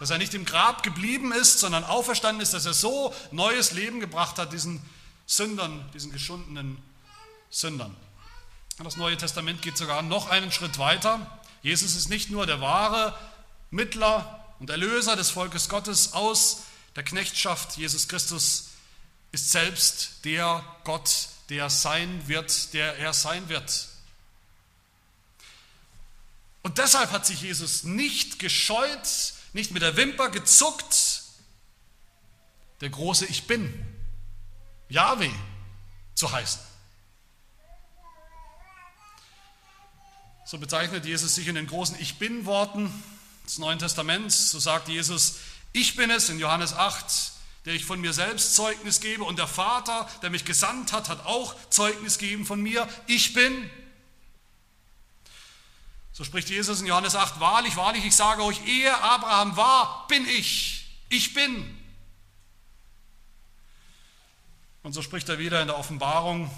dass er nicht im Grab geblieben ist, sondern auferstanden ist, dass er so neues Leben gebracht hat, diesen Sündern, diesen geschundenen Sündern. Das Neue Testament geht sogar noch einen Schritt weiter. Jesus ist nicht nur der wahre Mittler und Erlöser des Volkes Gottes aus der Knechtschaft. Jesus Christus ist selbst der Gott, der sein wird, der er sein wird. Und deshalb hat sich Jesus nicht gescheut, nicht mit der Wimper gezuckt, der große Ich bin, Yahweh, zu heißen. So bezeichnet Jesus sich in den großen Ich bin Worten des Neuen Testaments. So sagt Jesus, ich bin es in Johannes 8, der ich von mir selbst Zeugnis gebe und der Vater, der mich gesandt hat, hat auch Zeugnis gegeben von mir. Ich bin. So spricht Jesus in Johannes 8, wahrlich, wahrlich, ich sage euch, ehe Abraham war, bin ich. Ich bin. Und so spricht er wieder in der Offenbarung,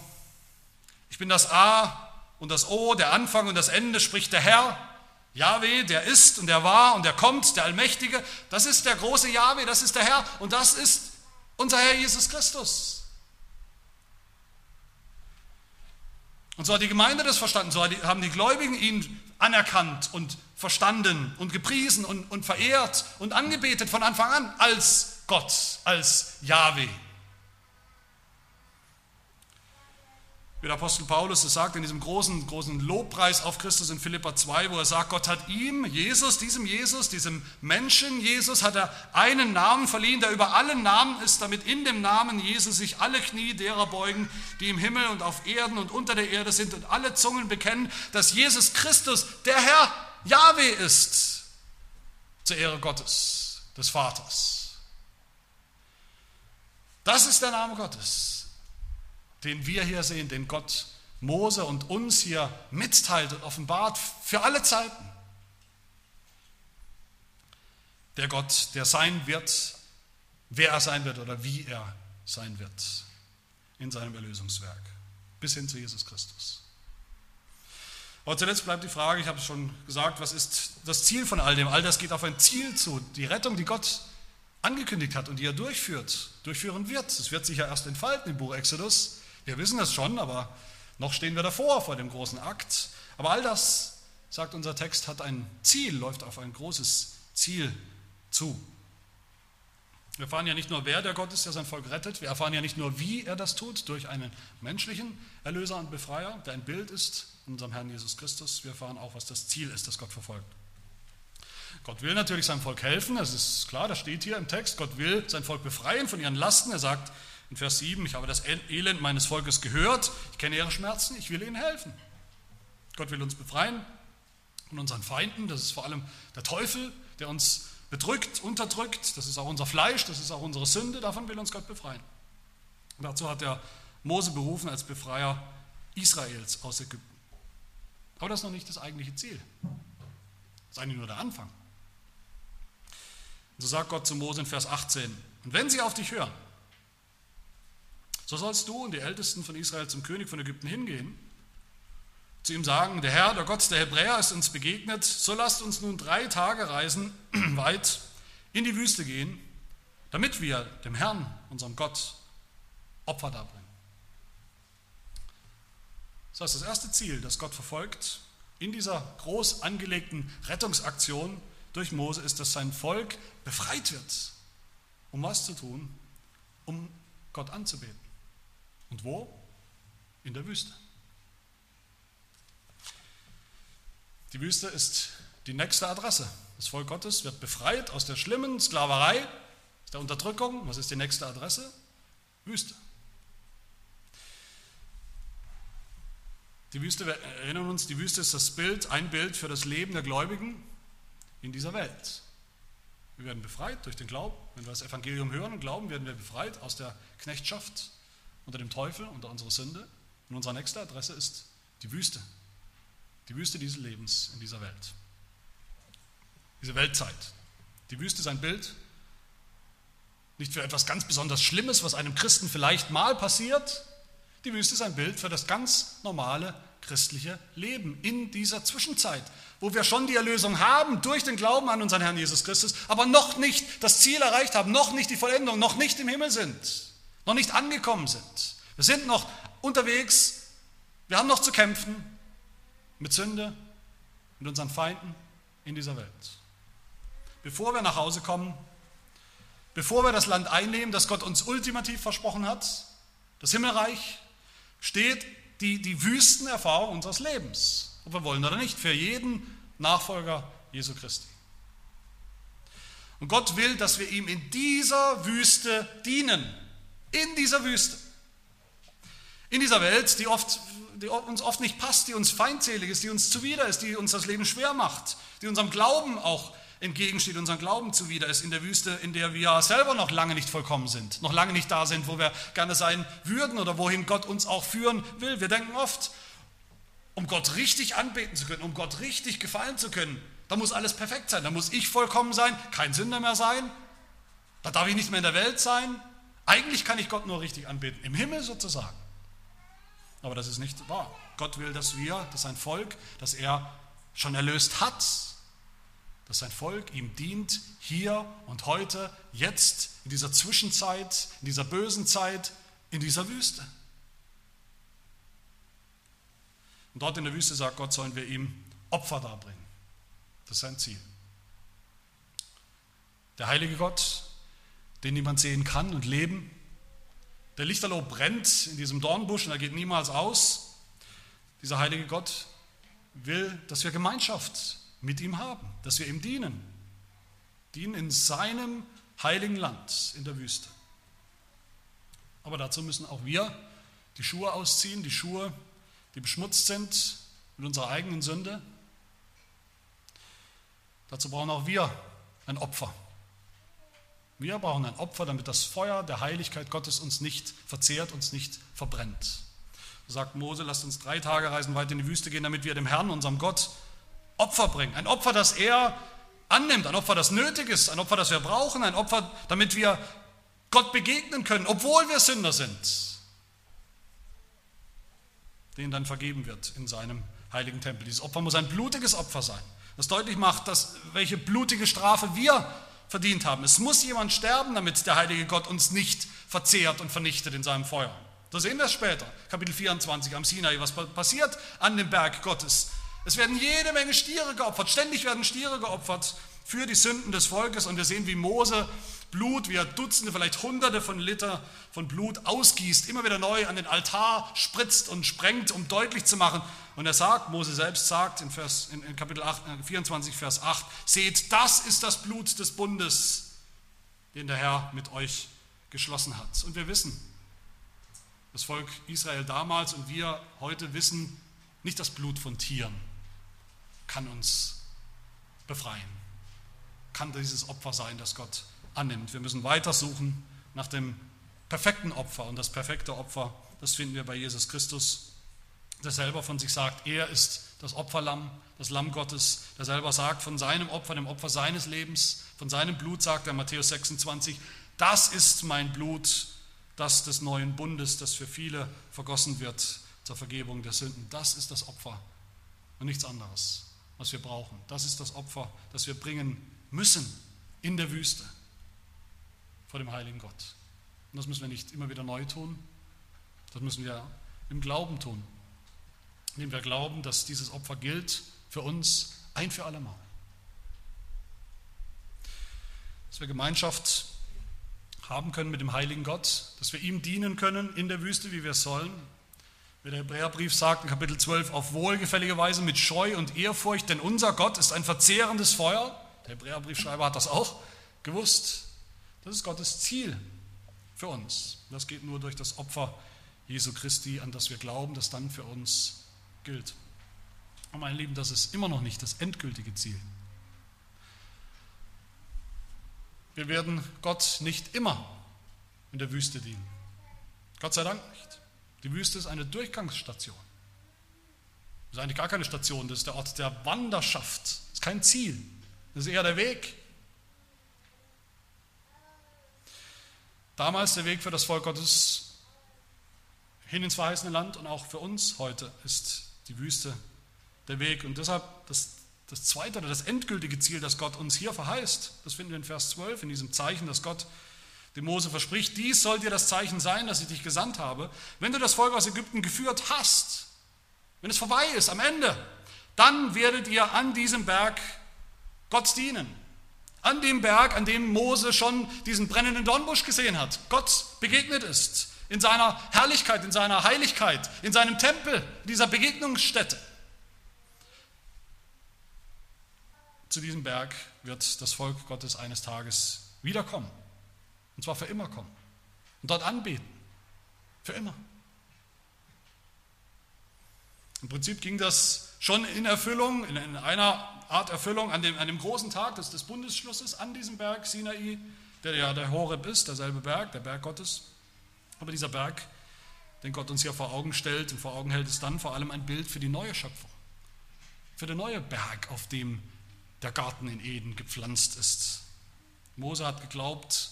ich bin das A und das O, der Anfang und das Ende, spricht der Herr, Yahweh, der ist und der war und der kommt, der Allmächtige. Das ist der große Yahweh, das ist der Herr und das ist unser Herr Jesus Christus. Und so hat die Gemeinde das verstanden, so haben die Gläubigen ihn anerkannt und verstanden und gepriesen und, und verehrt und angebetet von Anfang an als Gott, als Yahweh. Wie der Apostel Paulus es sagt in diesem großen, großen Lobpreis auf Christus in Philippa 2, wo er sagt, Gott hat ihm, Jesus, diesem Jesus, diesem Menschen Jesus, hat er einen Namen verliehen, der über allen Namen ist, damit in dem Namen Jesus sich alle Knie derer beugen, die im Himmel und auf Erden und unter der Erde sind und alle Zungen bekennen, dass Jesus Christus der Herr Yahweh ist, zur Ehre Gottes, des Vaters. Das ist der Name Gottes den wir hier sehen, den Gott Mose und uns hier mitteilt und offenbart für alle Zeiten. Der Gott, der sein wird, wer er sein wird oder wie er sein wird in seinem Erlösungswerk, bis hin zu Jesus Christus. Aber zuletzt bleibt die Frage, ich habe es schon gesagt, was ist das Ziel von all dem? All das geht auf ein Ziel zu, die Rettung, die Gott angekündigt hat und die er durchführt, durchführen wird. Es wird sich ja erst entfalten im Buch Exodus. Wir wissen das schon, aber noch stehen wir davor, vor dem großen Akt. Aber all das, sagt unser Text, hat ein Ziel, läuft auf ein großes Ziel zu. Wir erfahren ja nicht nur, wer der Gott ist, der sein Volk rettet, wir erfahren ja nicht nur, wie er das tut, durch einen menschlichen Erlöser und Befreier, der ein Bild ist unserem Herrn Jesus Christus, wir erfahren auch, was das Ziel ist, das Gott verfolgt. Gott will natürlich seinem Volk helfen, das ist klar, das steht hier im Text. Gott will sein Volk befreien von ihren Lasten. Er sagt, in Vers 7, ich habe das Elend meines Volkes gehört, ich kenne ihre Schmerzen, ich will ihnen helfen. Gott will uns befreien von unseren Feinden, das ist vor allem der Teufel, der uns bedrückt, unterdrückt, das ist auch unser Fleisch, das ist auch unsere Sünde, davon will uns Gott befreien. Und dazu hat er Mose berufen als Befreier Israels aus Ägypten. Aber das ist noch nicht das eigentliche Ziel. Das ist eigentlich nur der Anfang. Und so sagt Gott zu Mose in Vers 18, und wenn sie auf dich hören, so sollst du und die Ältesten von Israel zum König von Ägypten hingehen, zu ihm sagen, der Herr, der Gott der Hebräer ist uns begegnet, so lasst uns nun drei Tage reisen weit in die Wüste gehen, damit wir dem Herrn, unserem Gott, Opfer darbringen. Das heißt, das erste Ziel, das Gott verfolgt in dieser groß angelegten Rettungsaktion durch Mose, ist, dass sein Volk befreit wird. Um was zu tun? Um Gott anzubeten. Und wo? In der Wüste. Die Wüste ist die nächste Adresse. Das Volk Gottes wird befreit aus der schlimmen Sklaverei, aus der Unterdrückung. Was ist die nächste Adresse? Wüste. Die Wüste, wir erinnern uns, die Wüste ist das Bild, ein Bild für das Leben der Gläubigen in dieser Welt. Wir werden befreit durch den Glauben. Wenn wir das Evangelium hören und glauben, werden wir befreit aus der Knechtschaft unter dem Teufel, unter unserer Sünde. Und unsere nächste Adresse ist die Wüste. Die Wüste dieses Lebens in dieser Welt. Diese Weltzeit. Die Wüste ist ein Bild nicht für etwas ganz besonders Schlimmes, was einem Christen vielleicht mal passiert. Die Wüste ist ein Bild für das ganz normale christliche Leben in dieser Zwischenzeit, wo wir schon die Erlösung haben durch den Glauben an unseren Herrn Jesus Christus, aber noch nicht das Ziel erreicht haben, noch nicht die Vollendung, noch nicht im Himmel sind, noch nicht angekommen sind. Wir sind noch unterwegs, wir haben noch zu kämpfen mit Sünde, mit unseren Feinden in dieser Welt. Bevor wir nach Hause kommen, bevor wir das Land einnehmen, das Gott uns ultimativ versprochen hat, das Himmelreich, steht die, die Wüstenerfahrung unseres Lebens, ob wir wollen oder nicht, für jeden Nachfolger Jesu Christi. Und Gott will, dass wir ihm in dieser Wüste dienen. In dieser Wüste. In dieser Welt, die, oft, die uns oft nicht passt, die uns feindselig ist, die uns zuwider ist, die uns das Leben schwer macht, die unserem Glauben auch entgegensteht, unserem Glauben zuwider ist, in der Wüste, in der wir selber noch lange nicht vollkommen sind, noch lange nicht da sind, wo wir gerne sein würden oder wohin Gott uns auch führen will. Wir denken oft, um Gott richtig anbeten zu können, um Gott richtig gefallen zu können, da muss alles perfekt sein, da muss ich vollkommen sein, kein Sünder mehr sein, da darf ich nicht mehr in der Welt sein. Eigentlich kann ich Gott nur richtig anbeten, im Himmel sozusagen. Aber das ist nicht wahr. Gott will, dass wir, dass sein Volk, das er schon erlöst hat, dass sein Volk ihm dient, hier und heute, jetzt, in dieser Zwischenzeit, in dieser bösen Zeit, in dieser Wüste. Und dort in der Wüste sagt Gott, sollen wir ihm Opfer darbringen. Das ist sein Ziel. Der heilige Gott, den niemand sehen kann und leben. Der Lichterloh brennt in diesem Dornbusch und er geht niemals aus. Dieser heilige Gott will, dass wir Gemeinschaft mit ihm haben, dass wir ihm dienen. Dienen in seinem heiligen Land in der Wüste. Aber dazu müssen auch wir die Schuhe ausziehen, die Schuhe, die beschmutzt sind mit unserer eigenen Sünde. Dazu brauchen auch wir ein Opfer. Wir brauchen ein Opfer, damit das Feuer der Heiligkeit Gottes uns nicht verzehrt, uns nicht verbrennt. So sagt Mose, lasst uns drei Tage reisen weit in die Wüste gehen, damit wir dem Herrn, unserem Gott, Opfer bringen. Ein Opfer, das er annimmt, ein Opfer, das nötig ist, ein Opfer, das wir brauchen, ein Opfer, damit wir Gott begegnen können, obwohl wir Sünder sind, denen dann vergeben wird in seinem heiligen Tempel. Dieses Opfer muss ein blutiges Opfer sein, das deutlich macht, dass, welche blutige Strafe wir verdient haben. Es muss jemand sterben, damit der heilige Gott uns nicht verzehrt und vernichtet in seinem Feuer. Da sehen wir es später, Kapitel 24 am Sinai, was passiert an dem Berg Gottes. Es werden jede Menge Stiere geopfert, ständig werden Stiere geopfert für die Sünden des Volkes und wir sehen, wie Mose Blut, wie er Dutzende, vielleicht Hunderte von Liter von Blut ausgießt, immer wieder neu an den Altar spritzt und sprengt, um deutlich zu machen. Und er sagt, Mose selbst sagt in, Vers, in, Kapitel 8, 24, äh, Vers 8, seht, das ist das Blut des Bundes, den der Herr mit euch geschlossen hat. Und wir wissen, das Volk Israel damals und wir heute wissen, nicht das Blut von Tieren, kann uns befreien, kann dieses Opfer sein, das Gott annimmt. Wir müssen weiter suchen nach dem perfekten Opfer und das perfekte Opfer, das finden wir bei Jesus Christus. der selber von sich sagt, er ist das Opferlamm, das Lamm Gottes, der selber sagt von seinem Opfer, dem Opfer seines Lebens, von seinem Blut sagt er Matthäus 26, das ist mein Blut, das des neuen Bundes, das für viele vergossen wird zur Vergebung der Sünden. Das ist das Opfer und nichts anderes, was wir brauchen. Das ist das Opfer, das wir bringen müssen in der Wüste vor dem heiligen Gott. Und das müssen wir nicht immer wieder neu tun, das müssen wir im Glauben tun, indem wir glauben, dass dieses Opfer gilt für uns ein für allemal. Dass wir Gemeinschaft haben können mit dem heiligen Gott, dass wir ihm dienen können in der Wüste, wie wir sollen. Wie der Hebräerbrief sagt in Kapitel 12, auf wohlgefällige Weise mit Scheu und Ehrfurcht, denn unser Gott ist ein verzehrendes Feuer. Der Hebräerbriefschreiber hat das auch gewusst. Das ist Gottes Ziel für uns. Das geht nur durch das Opfer Jesu Christi, an das wir glauben, das dann für uns gilt. Und meine Lieben, das ist immer noch nicht das endgültige Ziel. Wir werden Gott nicht immer in der Wüste dienen. Gott sei Dank nicht. Die Wüste ist eine Durchgangsstation. Das ist eigentlich gar keine Station, das ist der Ort der Wanderschaft. Das ist kein Ziel, das ist eher der Weg. Damals der Weg für das Volk Gottes hin ins verheißene Land und auch für uns heute ist die Wüste der Weg. Und deshalb das, das zweite oder das endgültige Ziel, das Gott uns hier verheißt, das finden wir in Vers 12, in diesem Zeichen, das Gott dem Mose verspricht, dies soll dir das Zeichen sein, dass ich dich gesandt habe. Wenn du das Volk aus Ägypten geführt hast, wenn es vorbei ist, am Ende, dann werdet ihr an diesem Berg Gott dienen. An dem Berg, an dem Mose schon diesen brennenden Dornbusch gesehen hat, Gott begegnet ist in seiner Herrlichkeit, in seiner Heiligkeit, in seinem Tempel, dieser Begegnungsstätte. Zu diesem Berg wird das Volk Gottes eines Tages wiederkommen. Und zwar für immer kommen. Und dort anbeten. Für immer. Im Prinzip ging das schon in Erfüllung, in einer Art Erfüllung an dem, an dem großen Tag des, des Bundesschlusses an diesem Berg Sinai, der ja der Horeb ist, derselbe Berg, der Berg Gottes. Aber dieser Berg, den Gott uns hier vor Augen stellt und vor Augen hält, ist dann vor allem ein Bild für die neue Schöpfung. Für den neuen Berg, auf dem der Garten in Eden gepflanzt ist. Mose hat geglaubt,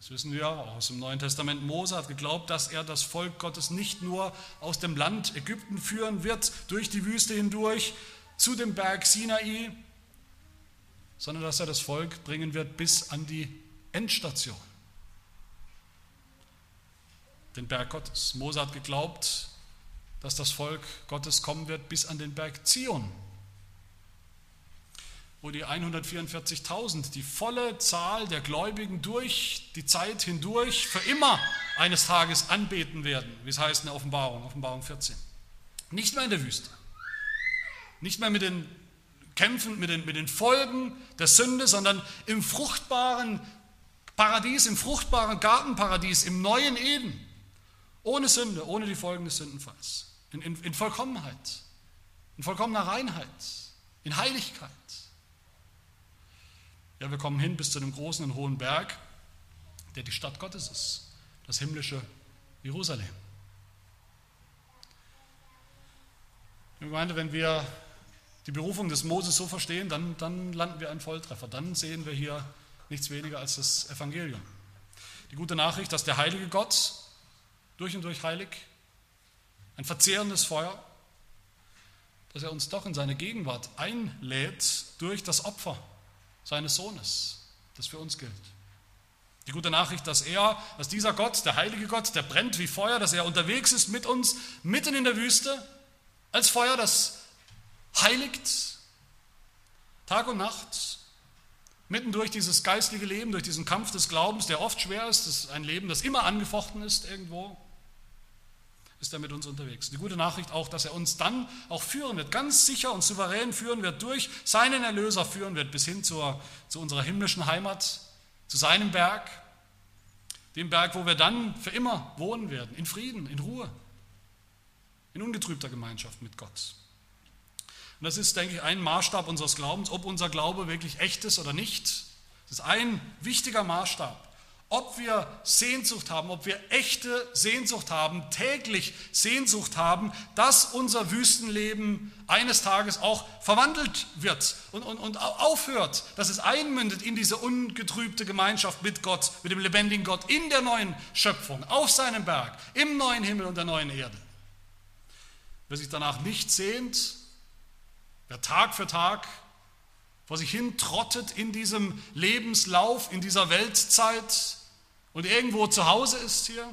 das wissen wir auch aus dem Neuen Testament, Mose hat geglaubt, dass er das Volk Gottes nicht nur aus dem Land Ägypten führen wird, durch die Wüste hindurch, zu dem Berg Sinai, sondern dass er das Volk bringen wird bis an die Endstation. Den Berg Gottes. Mose hat geglaubt, dass das Volk Gottes kommen wird bis an den Berg Zion, wo die 144.000, die volle Zahl der Gläubigen durch die Zeit hindurch für immer eines Tages anbeten werden, wie es heißt in der Offenbarung, Offenbarung 14. Nicht mehr in der Wüste, nicht mehr mit den Kämpfen, mit den, mit den Folgen der Sünde, sondern im fruchtbaren Paradies, im fruchtbaren Gartenparadies, im neuen Eden ohne Sünde, ohne die Folgen des Sündenfalls. In, in, in Vollkommenheit, in vollkommener Reinheit, in Heiligkeit. Ja, wir kommen hin bis zu dem großen und hohen Berg, der die Stadt Gottes ist, das himmlische Jerusalem. Ich meine, wenn wir die Berufung des Moses so verstehen, dann, dann landen wir einen Volltreffer. Dann sehen wir hier nichts weniger als das Evangelium. Die gute Nachricht, dass der heilige Gott durch und durch heilig, ein verzehrendes Feuer, dass er uns doch in seine Gegenwart einlädt durch das Opfer seines Sohnes, das für uns gilt. Die gute Nachricht, dass er, dass dieser Gott, der heilige Gott, der brennt wie Feuer, dass er unterwegs ist mit uns mitten in der Wüste, als Feuer, das heiligt, Tag und Nacht, mitten durch dieses geistliche Leben, durch diesen Kampf des Glaubens, der oft schwer ist, das ist ein Leben, das immer angefochten ist irgendwo, ist er mit uns unterwegs. Die gute Nachricht auch, dass er uns dann auch führen wird, ganz sicher und souverän führen wird, durch seinen Erlöser führen wird, bis hin zur, zu unserer himmlischen Heimat, zu seinem Berg, dem Berg, wo wir dann für immer wohnen werden, in Frieden, in Ruhe, in ungetrübter Gemeinschaft mit Gott. Und das ist, denke ich, ein Maßstab unseres Glaubens, ob unser Glaube wirklich echt ist oder nicht. Das ist ein wichtiger Maßstab, ob wir Sehnsucht haben, ob wir echte Sehnsucht haben, täglich Sehnsucht haben, dass unser Wüstenleben eines Tages auch verwandelt wird und, und, und aufhört, dass es einmündet in diese ungetrübte Gemeinschaft mit Gott, mit dem lebendigen Gott, in der neuen Schöpfung, auf seinem Berg, im neuen Himmel und der neuen Erde. Wer sich danach nicht sehnt, wer Tag für Tag vor sich hin trottet in diesem Lebenslauf, in dieser Weltzeit, und irgendwo zu Hause ist hier,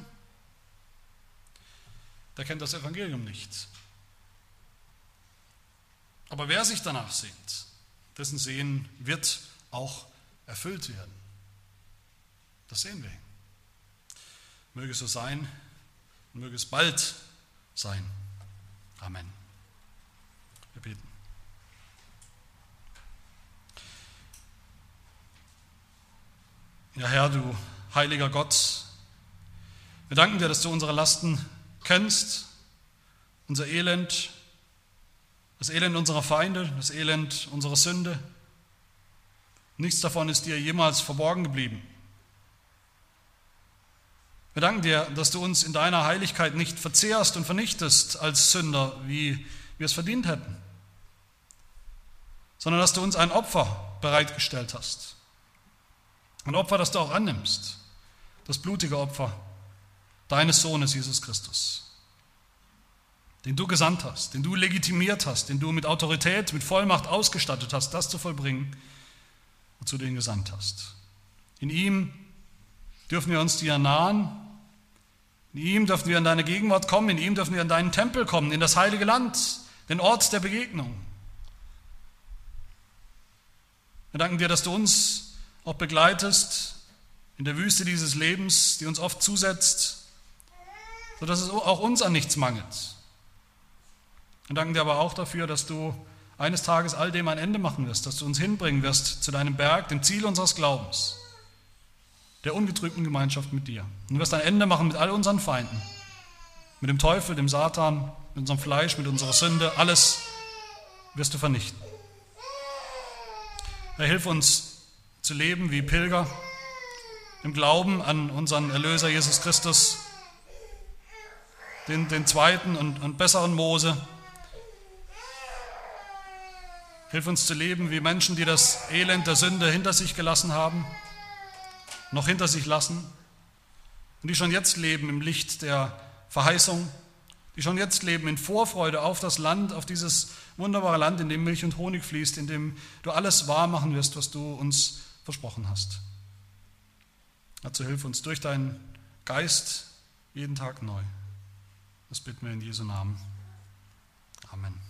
der kennt das Evangelium nicht. Aber wer sich danach sehnt, dessen Sehen wird auch erfüllt werden. Das sehen wir. Möge es so sein und möge es bald sein. Amen. Wir beten. Ja, Herr, du heiliger Gott. Wir danken dir, dass du unsere Lasten kennst, unser Elend, das Elend unserer Feinde, das Elend unserer Sünde. Nichts davon ist dir jemals verborgen geblieben. Wir danken dir, dass du uns in deiner Heiligkeit nicht verzehrst und vernichtest als Sünder, wie wir es verdient hätten, sondern dass du uns ein Opfer bereitgestellt hast. Ein Opfer, das du auch annimmst das blutige Opfer deines Sohnes Jesus Christus, den du gesandt hast, den du legitimiert hast, den du mit Autorität, mit Vollmacht ausgestattet hast, das zu vollbringen, wozu du ihn gesandt hast. In ihm dürfen wir uns dir nahen, in ihm dürfen wir in deine Gegenwart kommen, in ihm dürfen wir in deinen Tempel kommen, in das heilige Land, den Ort der Begegnung. Wir danken dir, dass du uns auch begleitest in der Wüste dieses Lebens, die uns oft zusetzt, sodass es auch uns an nichts mangelt. Wir danken dir aber auch dafür, dass du eines Tages all dem ein Ende machen wirst, dass du uns hinbringen wirst zu deinem Berg, dem Ziel unseres Glaubens, der ungetrübten Gemeinschaft mit dir. Und du wirst ein Ende machen mit all unseren Feinden, mit dem Teufel, dem Satan, mit unserem Fleisch, mit unserer Sünde, alles wirst du vernichten. Herr, hilf uns zu leben wie Pilger, im Glauben an unseren Erlöser Jesus Christus, den, den zweiten und, und besseren Mose. Hilf uns zu leben wie Menschen, die das Elend der Sünde hinter sich gelassen haben, noch hinter sich lassen und die schon jetzt leben im Licht der Verheißung, die schon jetzt leben in Vorfreude auf das Land, auf dieses wunderbare Land, in dem Milch und Honig fließt, in dem du alles wahr machen wirst, was du uns versprochen hast. Dazu hilf uns durch deinen Geist jeden Tag neu. Das bitten wir in Jesu Namen. Amen.